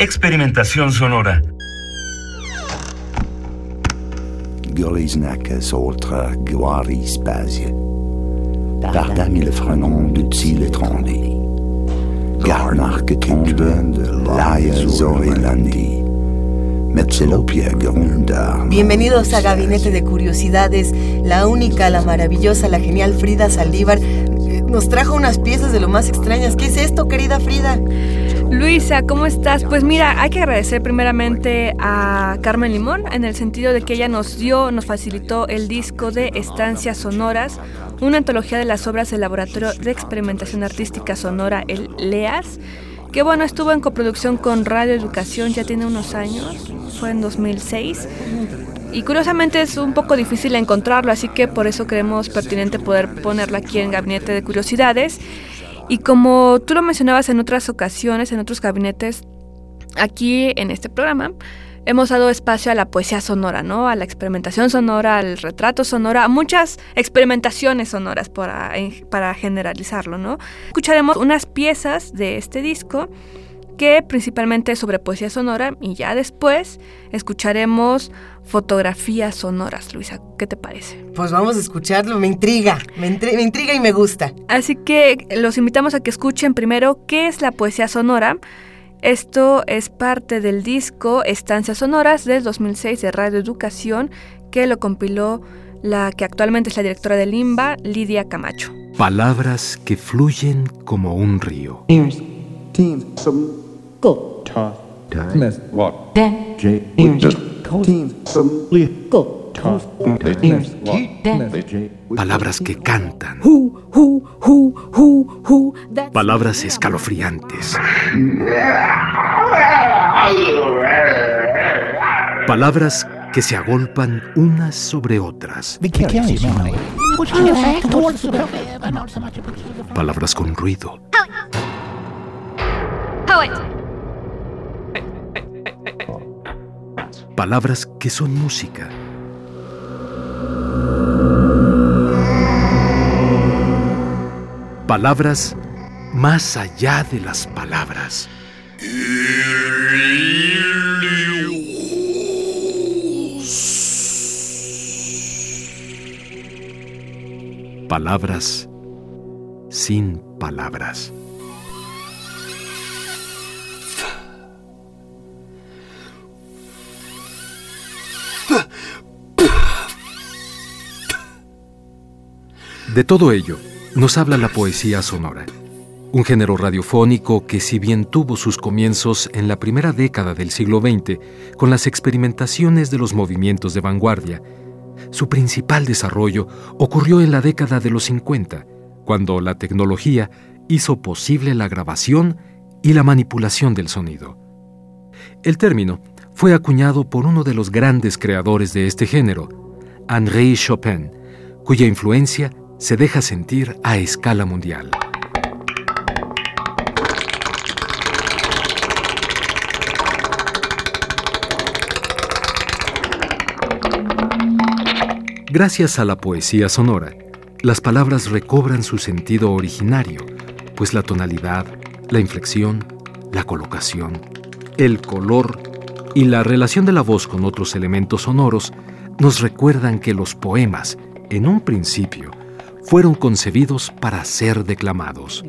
Experimentación sonora. Ultra il frenon de. Bienvenidos a Gabinete de Curiosidades. La única, la maravillosa, la genial Frida Saldívar eh, nos trajo unas piezas de lo más extrañas. ¿Qué es esto, querida Frida? Luisa, ¿cómo estás? Pues mira, hay que agradecer primeramente a Carmen Limón en el sentido de que ella nos dio, nos facilitó el disco de Estancias Sonoras, una antología de las obras del Laboratorio de Experimentación Artística Sonora, el LEAS, que bueno, estuvo en coproducción con Radio Educación, ya tiene unos años, fue en 2006. Y curiosamente es un poco difícil encontrarlo, así que por eso creemos pertinente poder ponerlo aquí en Gabinete de Curiosidades. Y como tú lo mencionabas en otras ocasiones, en otros gabinetes, aquí en este programa, hemos dado espacio a la poesía sonora, ¿no? A la experimentación sonora, al retrato sonora, a muchas experimentaciones sonoras para, para generalizarlo, ¿no? Escucharemos unas piezas de este disco que principalmente es sobre poesía sonora y ya después escucharemos fotografías sonoras, Luisa. ¿Qué te parece? Pues vamos a escucharlo, me intriga, me, intri- me intriga y me gusta. Así que los invitamos a que escuchen primero qué es la poesía sonora. Esto es parte del disco Estancias Sonoras del 2006 de Radio Educación que lo compiló la que actualmente es la directora del IMBA, Lidia Camacho. Palabras que fluyen como un río. Ears. Team. Go. Tough. Smith. What? Dan. J. Team. Go. Palabras que cantan. Who, who, who, who, who, that's Palabras escalofriantes. Palabras que se agolpan unas sobre otras. Palabras con ruido. Palabras que son música. Palabras más allá de las palabras. Palabras sin palabras. De todo ello nos habla la poesía sonora, un género radiofónico que si bien tuvo sus comienzos en la primera década del siglo XX con las experimentaciones de los movimientos de vanguardia, su principal desarrollo ocurrió en la década de los 50, cuando la tecnología hizo posible la grabación y la manipulación del sonido. El término fue acuñado por uno de los grandes creadores de este género, Henri Chopin, cuya influencia se deja sentir a escala mundial. Gracias a la poesía sonora, las palabras recobran su sentido originario, pues la tonalidad, la inflexión, la colocación, el color y la relación de la voz con otros elementos sonoros nos recuerdan que los poemas, en un principio, fueron concebidos para ser declamados.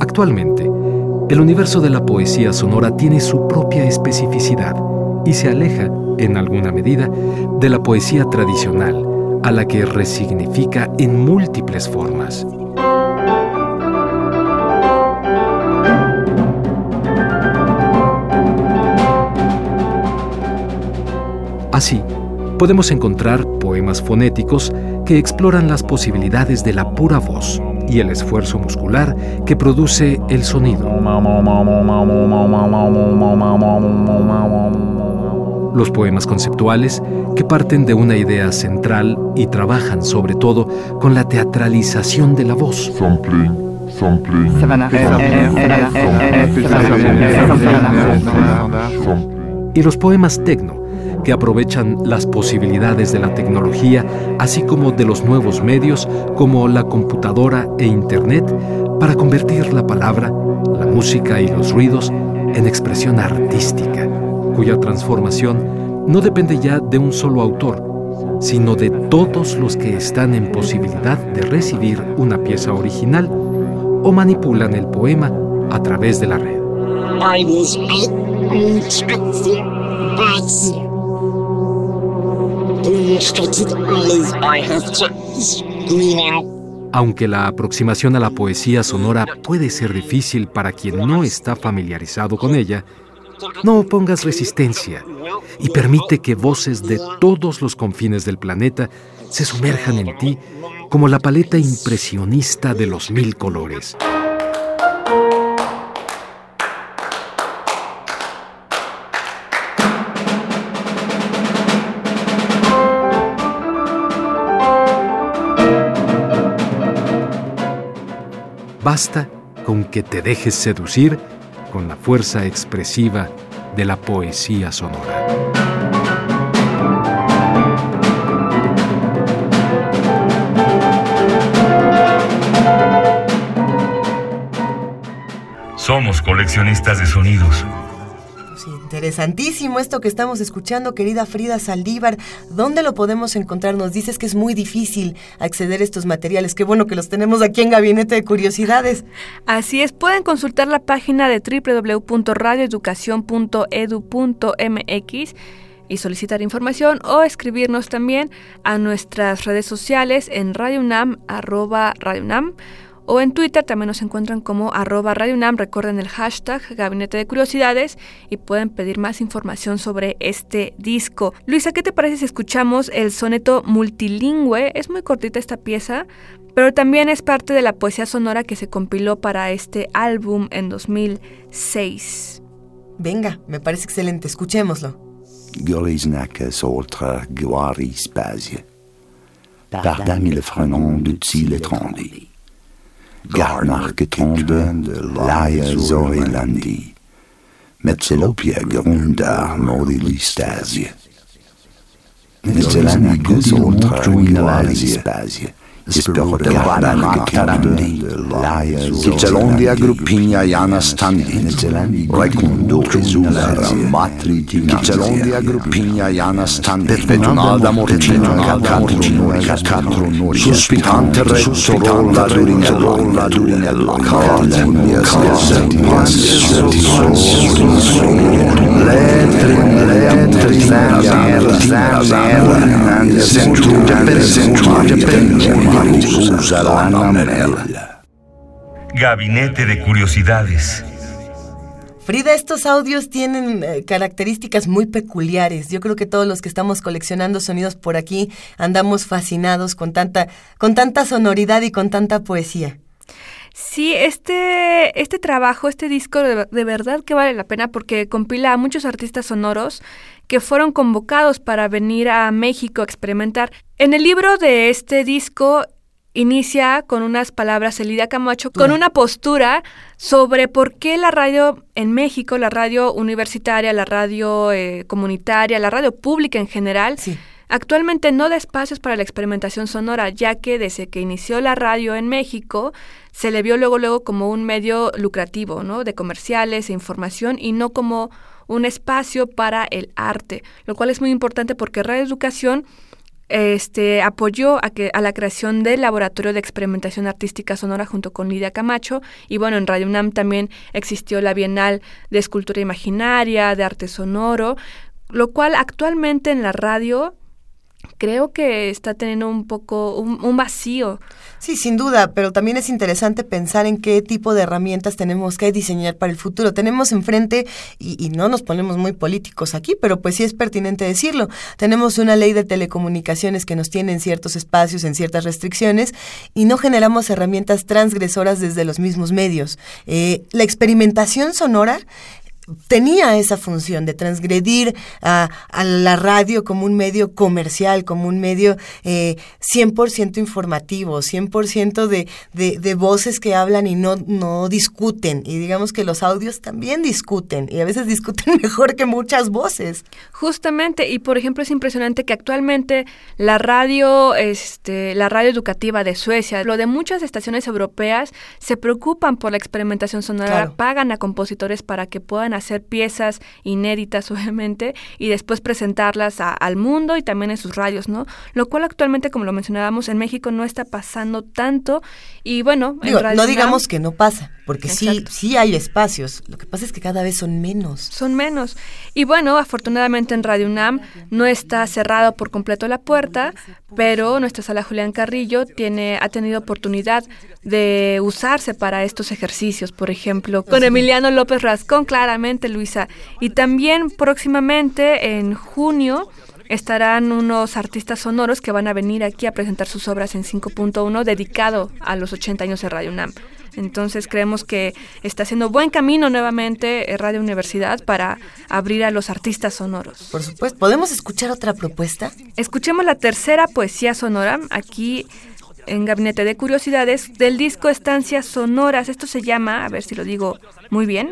Actualmente, el universo de la poesía sonora tiene su propia especificidad y se aleja, en alguna medida, de la poesía tradicional, a la que resignifica en múltiples formas. Así, podemos encontrar poemas fonéticos que exploran las posibilidades de la pura voz y el esfuerzo muscular que produce el sonido. Los poemas conceptuales que parten de una idea central y trabajan sobre todo con la teatralización de la voz. Y los poemas tecno, que aprovechan las posibilidades de la tecnología, así como de los nuevos medios como la computadora e Internet, para convertir la palabra, la música y los ruidos en expresión artística, cuya transformación no depende ya de un solo autor, sino de todos los que están en posibilidad de recibir una pieza original o manipulan el poema a través de la red. Aunque la aproximación a la poesía sonora puede ser difícil para quien no está familiarizado con ella, no opongas resistencia y permite que voces de todos los confines del planeta se sumerjan en ti como la paleta impresionista de los mil colores. Basta con que te dejes seducir con la fuerza expresiva de la poesía sonora. Somos coleccionistas de sonidos. Interesantísimo esto que estamos escuchando, querida Frida Saldívar. ¿Dónde lo podemos encontrar? Nos dices que es muy difícil acceder a estos materiales. Qué bueno que los tenemos aquí en Gabinete de Curiosidades. Así es, pueden consultar la página de www.radioeducacion.edu.mx y solicitar información o escribirnos también a nuestras redes sociales en radionam, arroba radionam, o en Twitter también nos encuentran como arroba Radio UNAM. Recuerden el hashtag Gabinete de Curiosidades y pueden pedir más información sobre este disco. Luisa, ¿qué te parece si escuchamos el soneto multilingüe? Es muy cortita esta pieza, pero también es parte de la poesía sonora que se compiló para este álbum en 2006. Venga, me parece excelente. Escuchémoslo. Garnach Trombe, Laie Zorilandi, Metzelopia Grunda Mordilistasie, Metzelana und Guilalistasie, Spiritualna Akademii Oficialondia grupinia Jana Standit, recundo exular matri Oficialondia grupinia Jana Standit, petunada mortina catronuria catronuri, suspitante rettorolla durinella durinella, calendia stessa, letrin letrin letrin letrin Centuria per Centuria per Gabinete de Curiosidades. Frida, estos audios tienen eh, características muy peculiares. Yo creo que todos los que estamos coleccionando sonidos por aquí andamos fascinados con tanta, con tanta sonoridad y con tanta poesía. Sí, este, este trabajo, este disco de, de, verdad que vale la pena porque compila a muchos artistas sonoros que fueron convocados para venir a México a experimentar. En el libro de este disco inicia con unas palabras Elida Camacho, con una postura sobre por qué la radio en México, la radio universitaria, la radio eh, comunitaria, la radio pública en general, sí. Actualmente no da espacios para la experimentación sonora, ya que desde que inició la radio en México, se le vio luego luego como un medio lucrativo, ¿no? De comerciales e información y no como un espacio para el arte, lo cual es muy importante porque Radio Educación este, apoyó a, que, a la creación del Laboratorio de Experimentación Artística Sonora junto con Lidia Camacho. Y bueno, en Radio UNAM también existió la Bienal de Escultura Imaginaria, de Arte Sonoro, lo cual actualmente en la radio creo que está teniendo un poco un, vacío. Sí, sin duda, pero también es interesante pensar en qué tipo de herramientas tenemos que diseñar para el futuro. Tenemos enfrente, y, no nos ponemos muy políticos aquí, pero pues sí es pertinente decirlo, tenemos una ley de telecomunicaciones que nos tiene en ciertos espacios, en ciertas restricciones, y no generamos herramientas transgresoras desde los mismos medios. Eh, la experimentación sonora tenía esa función de transgredir a, la radio como un medio comercial, como un medio eh, 100% informativo, 100% de, de, de voces que hablan y no, no discuten. Y digamos que los audios también discuten y a veces discuten mejor que muchas voces. Justamente, y por ejemplo es impresionante que actualmente la radio, este, la radio educativa de Suecia, lo de muchas estaciones europeas se preocupan por la experimentación sonora, pagan a compositores para que puedan hacer piezas inéditas, obviamente, y después presentarlas al mundo y también en sus radios, ¿no? Lo cual actualmente, como lo mencionábamos, en México no está pasando tanto. Y bueno, no digamos que no pasa, porque sí, sí hay espacios. Lo que pasa es que cada vez son menos. Son menos. Y bueno, afortunadamente en Radio UNAM no está cerrado por completo la puerta, pero nuestra sala Julián Carrillo tiene, ha tenido oportunidad de usarse para estos ejercicios, por ejemplo, con Emiliano López Rascón, claramente, Luisa. Y también próximamente, en junio, estarán unos artistas sonoros que van a venir aquí a presentar sus obras en 5.1 dedicado a los 80 años de Radio UNAM. Entonces creemos que está haciendo buen camino nuevamente eh, Radio Universidad para abrir a los artistas sonoros. Por supuesto, ¿podemos escuchar otra propuesta? Escuchemos la tercera poesía sonora. Aquí en Gabinete de Curiosidades del disco Estancias Sonoras. Esto se llama, a ver si lo digo muy bien,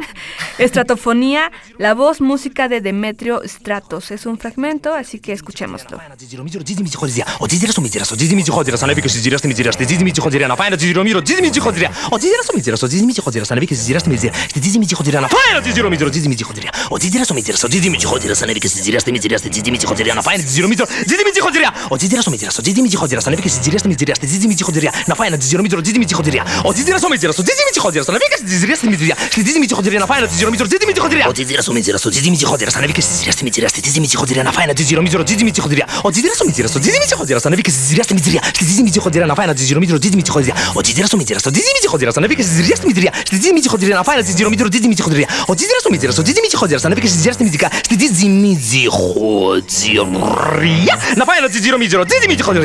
Estratofonía, la voz música de Demetrio Stratos. Es un fragmento, así que escuchémoslo. τζιτζίμι. Να πάει ένα τζιτζιρομίτρο τζιτζίμι τσιχοντζεριά. Ο τζιτζίρα ο μίτζιρα, ο τζιτζίμι τσιχοντζεριά. Να βγει στη τζιτζιριά στη μίτζιριά. Στη τζιτζίμι τσιχοντζεριά να πάει ένα τζιτζιρομίτρο τζιτζίμι τσιχοντζεριά. Ο τζιτζίρα ο μίτζιρα, ο τζιτζίμι τσιχοντζεριά. Να βγει στη τζιτζιριά στη μίτζιριά. Στη τζιτζίμι τσιχοντζεριά να πάει ένα τζιτζιρομίτρο τζιτζίμι τσιχοντζεριά. Ο τζιτζίρα ο ο τζιτζίμι τσιχοντζεριά. Να βγει στη τζιτζιριά στη μίτζιριά. Να ένα. Ο ο ο Ο ο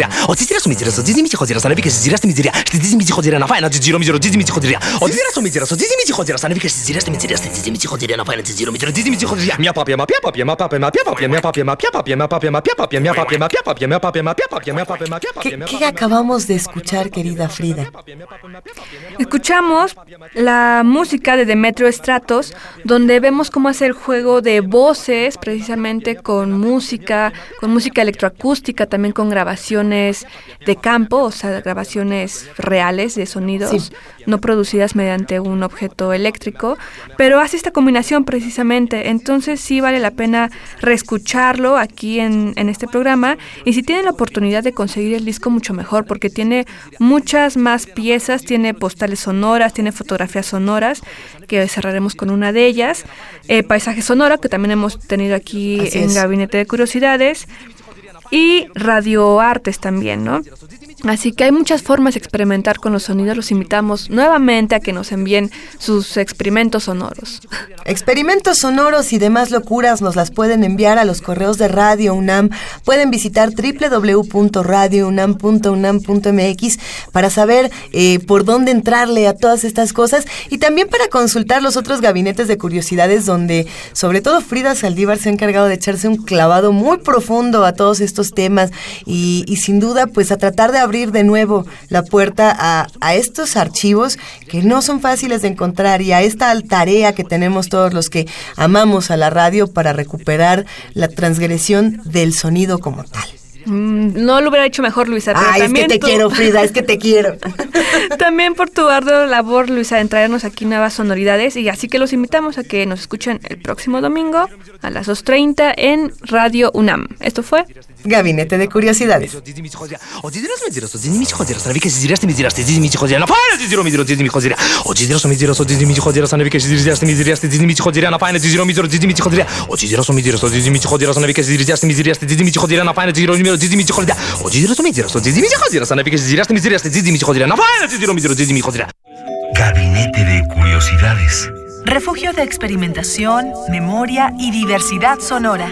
ο Ο ο ο. Na fajna dziedziromidro dziedzimici chodziria, o dziedzira somedzira, so dziedzimici chodziria, so nawika dziedzira stimidziria, sti dziedzimici chodziria, na fajna dziedziromidro dziedzimici chodziria, o dziedzira somedzira, so dziedzimici chodziria, so nawika dziedzira stimidziria, sti dziedzimici chodziria, na fajna dziedziromidro dziedzimici chodziria, mia papia, ma pia papia, ma papia, ma pia papia, mia papia, ma pia papia, ma papia, ma pia papia, mia papia, ma pia papia, mia papia, ma pia papia, mia papia, ma pia papia. ¿Qué, ¿Qué acabamos de escuchar, querida Frida? Escuchamos la música de Demetrio Stratos, donde vemos cómo hacer juego de voces, precisamente con música, con música electroacústica, también con grabaciones de campo, o sea, grabaciones reales de sonidos, no producidas mediante un objeto eléctrico, pero hace esta combinación precisamente. Entonces sí vale la pena reescucharlo aquí en, en este programa y si tienen la oportunidad de conseguir el disco mucho mejor, porque tiene muchas más piezas, tiene postales sonoras, tiene fotografías sonoras, que cerraremos con una de ellas, eh, paisaje sonoro, que también hemos tenido aquí Así en es. Gabinete de Curiosidades, y radioartes también, ¿no? Así que hay muchas formas de experimentar con los sonidos. Los invitamos nuevamente a que nos envíen sus experimentos sonoros. Experimentos sonoros y demás locuras nos las pueden enviar a los correos de Radio UNAM. Pueden visitar www.radiounam.unam.mx para saber eh, por dónde entrarle a todas estas cosas y también para consultar los otros gabinetes de curiosidades donde sobre todo Frida Saldívar se ha encargado de echarse un clavado muy profundo a todos estos temas y, y sin duda pues a tratar de abrir de nuevo la puerta a, a estos archivos que no son fáciles de encontrar y a esta tarea que tenemos todos los que amamos a la radio para recuperar la transgresión del sonido como tal. Mm, No lo hubiera hecho mejor, Luisa. pero Ay, es que te tú- quiero, Frida, es que te quiero. También por tu ardua labor, Luisa, en traernos aquí nuevas sonoridades. Y así que los invitamos a que nos escuchen el próximo domingo a las 2.30 en Radio UNAM. Esto fue Gabinete de Curiosidades. Gabinete de Curiosidades. Refugio de experimentación, memoria y diversidad sonora.